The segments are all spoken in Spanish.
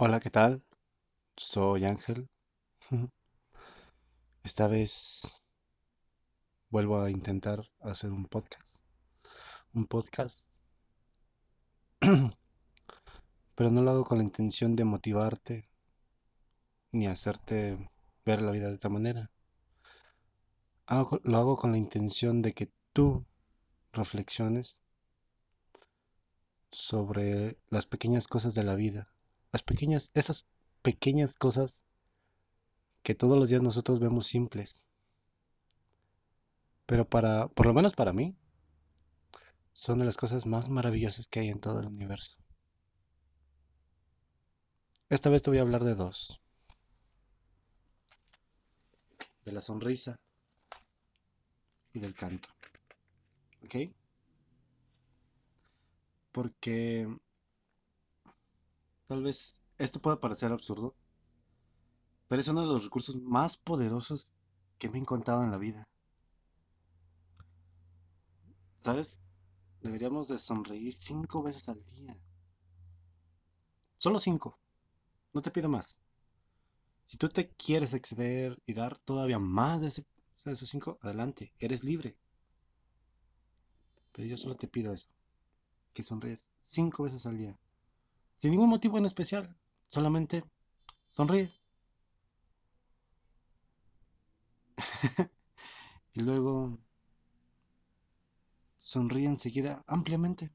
Hola, ¿qué tal? Soy Ángel. Esta vez vuelvo a intentar hacer un podcast. Un podcast. Pero no lo hago con la intención de motivarte ni hacerte ver la vida de esta manera. Lo hago con la intención de que tú reflexiones sobre las pequeñas cosas de la vida. Las pequeñas, esas pequeñas cosas que todos los días nosotros vemos simples. Pero para, por lo menos para mí, son de las cosas más maravillosas que hay en todo el universo. Esta vez te voy a hablar de dos. De la sonrisa y del canto. ¿Ok? Porque tal vez esto pueda parecer absurdo, pero es uno de los recursos más poderosos que me he encontrado en la vida. ¿Sabes? Deberíamos de sonreír cinco veces al día. Solo cinco. No te pido más. Si tú te quieres exceder y dar todavía más de, esos cinco, adelante. Eres libre. Pero yo solo te pido eso. Que sonríes cinco veces al día. Sin ningún motivo en especial. Solamente sonríe. Y luego sonríe enseguida ampliamente.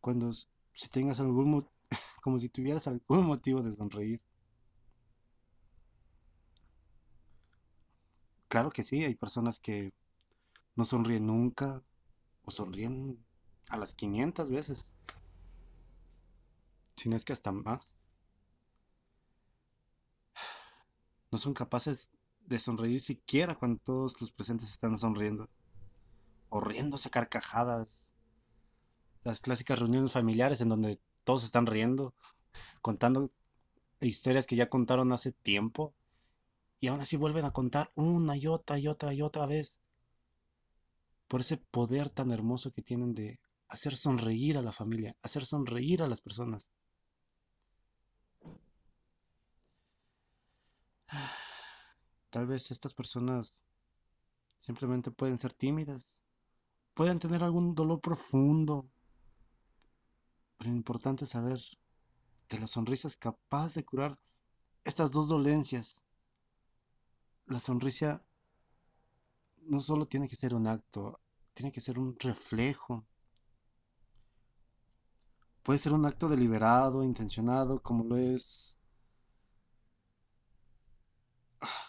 Cuando si tengas algún mo- como si tuvieras algún motivo de sonreír. Claro que sí, hay personas que no sonríen nunca o sonríen a las 500 veces, si no es que hasta más. No son capaces de sonreír siquiera cuando todos los presentes están sonriendo o riéndose carcajadas. Las clásicas reuniones familiares en donde todos están riendo, contando historias que ya contaron hace tiempo y aún así vuelven a contar una y otra y otra y otra vez por ese poder tan hermoso que tienen de hacer sonreír a la familia, hacer sonreír a las personas. Tal vez estas personas simplemente pueden ser tímidas, pueden tener algún dolor profundo, pero lo importante es saber que la sonrisa es capaz de curar estas dos dolencias. La sonrisa no solo tiene que ser un acto, tiene que ser un reflejo. Puede ser un acto deliberado, intencionado, como lo es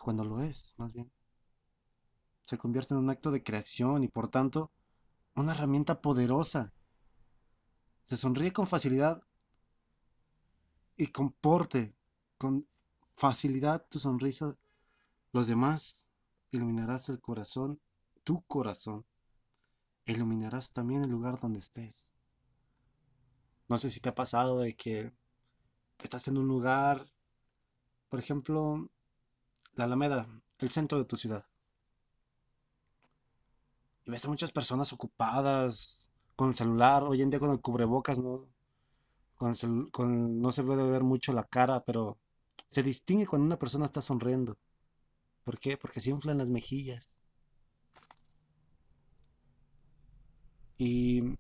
cuando lo es, más bien. Se convierte en un acto de creación y por tanto una herramienta poderosa. Se sonríe con facilidad y comporte con facilidad tu sonrisa. Los demás iluminarás el corazón, tu corazón. e Iluminarás también el lugar donde estés. No sé si te ha pasado de que estás en un lugar, por ejemplo, la Alameda, el centro de tu ciudad, y ves a muchas personas ocupadas con el celular, hoy en día con el cubrebocas, ¿no? Con el con- no se puede ver mucho la cara, pero se distingue cuando una persona está sonriendo. ¿Por qué? Porque se inflan las mejillas. Y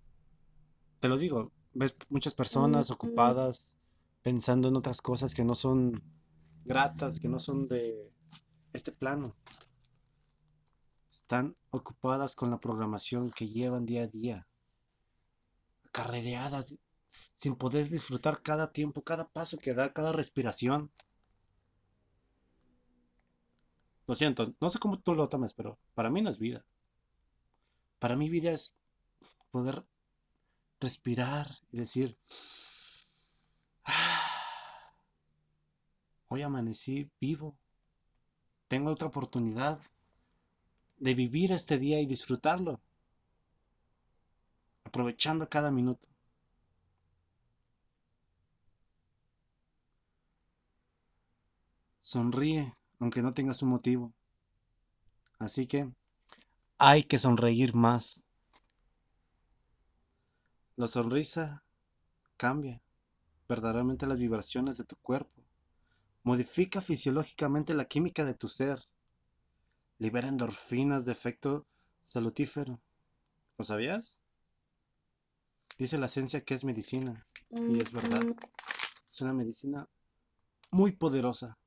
te lo digo, ves muchas personas ocupadas pensando en otras cosas que no son gratas, que no son de este plano. Están ocupadas con la programación que llevan día a día, carrereadas, sin poder disfrutar cada tiempo, cada paso que da, cada respiración. Lo siento, no sé cómo tú lo tomes, pero para mí no es vida. Para mí vida es poder respirar y decir, "Ah, hoy amanecí vivo, tengo otra oportunidad de vivir este día y disfrutarlo, aprovechando cada minuto. Sonríe, aunque no tengas un motivo. Así que hay que sonreír más. La sonrisa cambia. verdaderamente las vibraciones de tu cuerpo. Modifica fisiológicamente la química de tu ser. Libera endorfinas de efecto salutífero. ¿Lo sabías? Dice la ciencia que es medicina. Y es verdad. Es una medicina muy poderosa.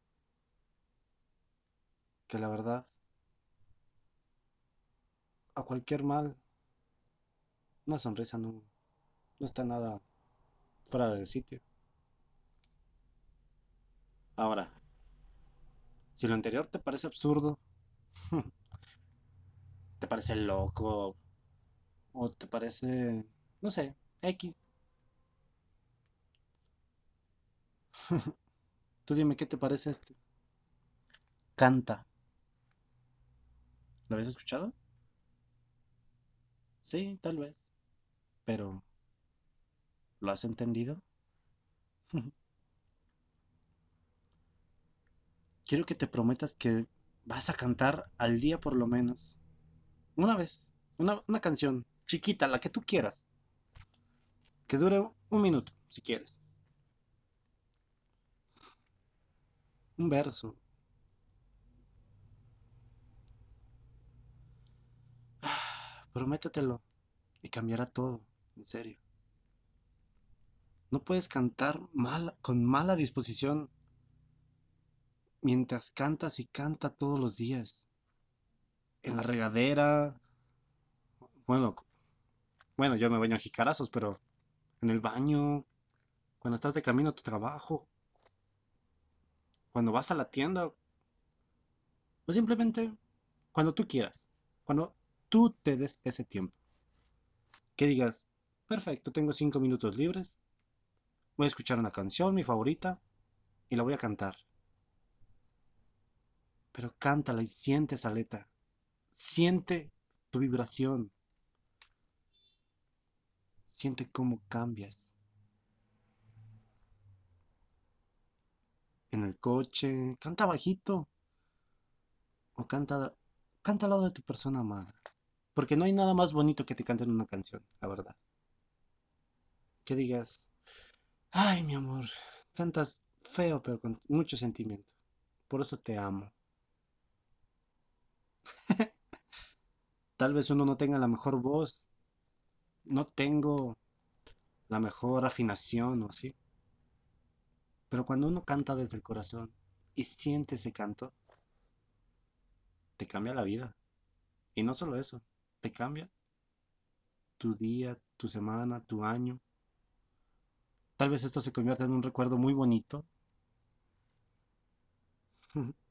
Que la verdad, a cualquier mal, una sonrisa no, no está nada fuera del sitio. Ahora, si lo anterior te parece absurdo, te parece loco, o te parece, no sé, X, tú dime qué te parece este. Canta. ¿Lo habías escuchado? Sí, tal vez. Pero, ¿lo has entendido? Quiero que te prometas que vas a cantar al día por lo menos. Una vez. Una, una canción chiquita, la que tú quieras. Que dure un minuto, si quieres. Un verso. Prométetelo y cambiará todo, en serio. No puedes cantar mal, con mala disposición mientras cantas y canta todos los días. En la regadera. Bueno, bueno, yo me baño a jicarazos, pero en el baño, cuando estás de camino a tu trabajo, cuando vas a la tienda, o simplemente cuando tú quieras, cuando tú te des ese tiempo. Que digas, perfecto, tengo cinco minutos libres, voy a escuchar una canción, mi favorita, y la voy a cantar. Pero cántala y siente esa letra. Siente tu vibración. Siente cómo cambias. En el coche, canta bajito. O canta, canta al lado de tu persona amada. Porque no hay nada más bonito que te canten una canción, la verdad. Que digas, ay mi amor, cantas feo pero con mucho sentimiento. Por eso te amo. Tal vez uno no tenga la mejor voz, no tengo la mejor afinación o así. Pero cuando uno canta desde el corazón y siente ese canto, te cambia la vida. Y no solo eso, te cambia tu día, tu semana, tu año. Tal vez esto se convierta en un recuerdo muy bonito.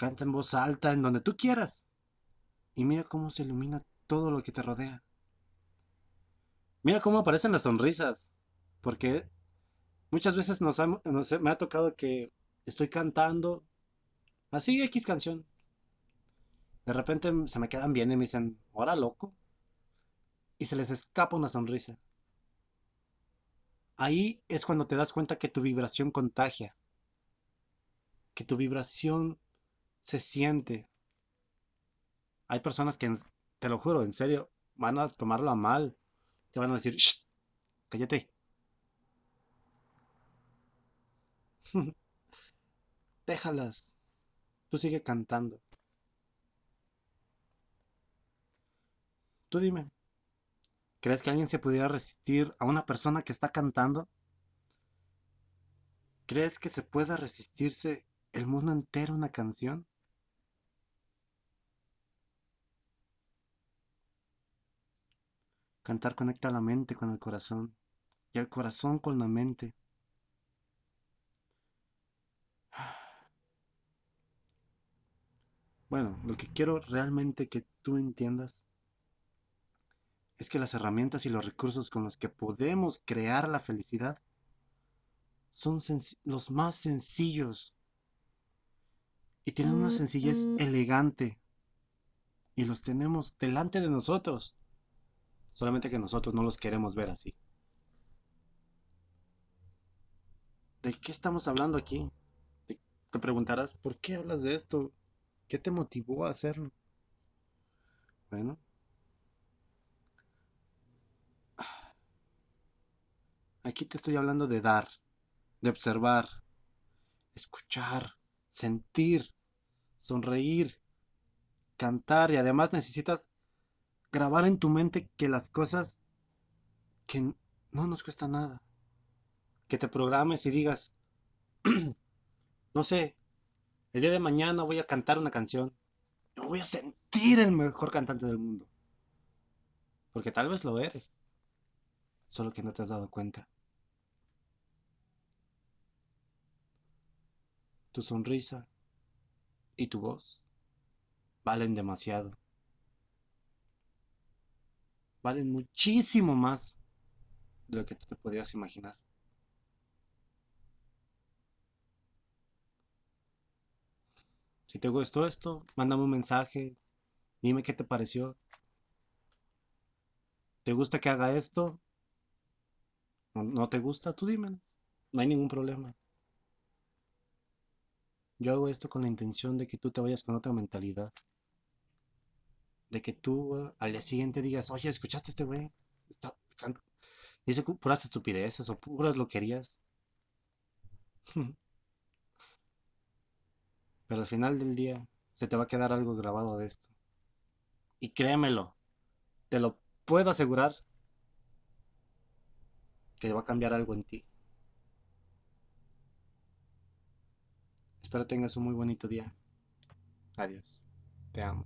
Canta en voz alta, en donde tú quieras. Y mira cómo se ilumina todo lo que te rodea. Mira cómo aparecen las sonrisas. Porque muchas veces me ha tocado que estoy cantando así X canción. De repente se me quedan bien y me dicen, ¿ahora loco? Y se les escapa una sonrisa. Ahí es cuando te das cuenta que tu vibración contagia. Que tu vibración se siente. Hay personas que, te lo juro, en serio, van a tomarlo a mal. Te van a decir, ¡Shh! cállate. Déjalas. Tú sigue cantando. Tú dime. ¿Crees que alguien se pudiera resistir a una persona que está cantando? ¿Crees que se pueda resistirse el mundo entero una canción? Cantar conecta la mente con el corazón y el corazón con la mente. Bueno, lo que quiero realmente que tú entiendas es que las herramientas y los recursos con los que podemos crear la felicidad son los más sencillos y tienen una sencillez elegante y los tenemos delante de nosotros, solamente que nosotros no los queremos ver así. ¿De qué estamos hablando aquí? Te, te preguntarás, ¿por qué hablas de esto? ¿Qué te motivó a hacerlo? Bueno, Aquí te estoy hablando de dar, de observar, escuchar, sentir, sonreír, cantar y además necesitas grabar en tu mente que las cosas que no nos cuesta nada. Que te programes y digas, no sé, el día de mañana voy a cantar una canción. Me voy a sentir el mejor cantante del mundo. Porque tal vez lo eres. Solo que no te has dado cuenta. Tu sonrisa y tu voz valen demasiado. Valen muchísimo más de lo que te podrías imaginar. Si te gustó esto, mándame un mensaje, dime qué te pareció. ¿Te gusta que haga esto? ¿No, no te gusta? Tú dime. No hay ningún problema. Yo hago esto con la intención de que tú te vayas con otra mentalidad. De que tú uh, al día siguiente digas, oye, ¿escuchaste este güey? Está, dice puras estupideces o puras loquerías. Pero al final del día se te va a quedar algo grabado de esto. Y créemelo, te lo puedo asegurar que va a cambiar algo en ti. Espero tengas un muy bonito día. Adiós. Te amo.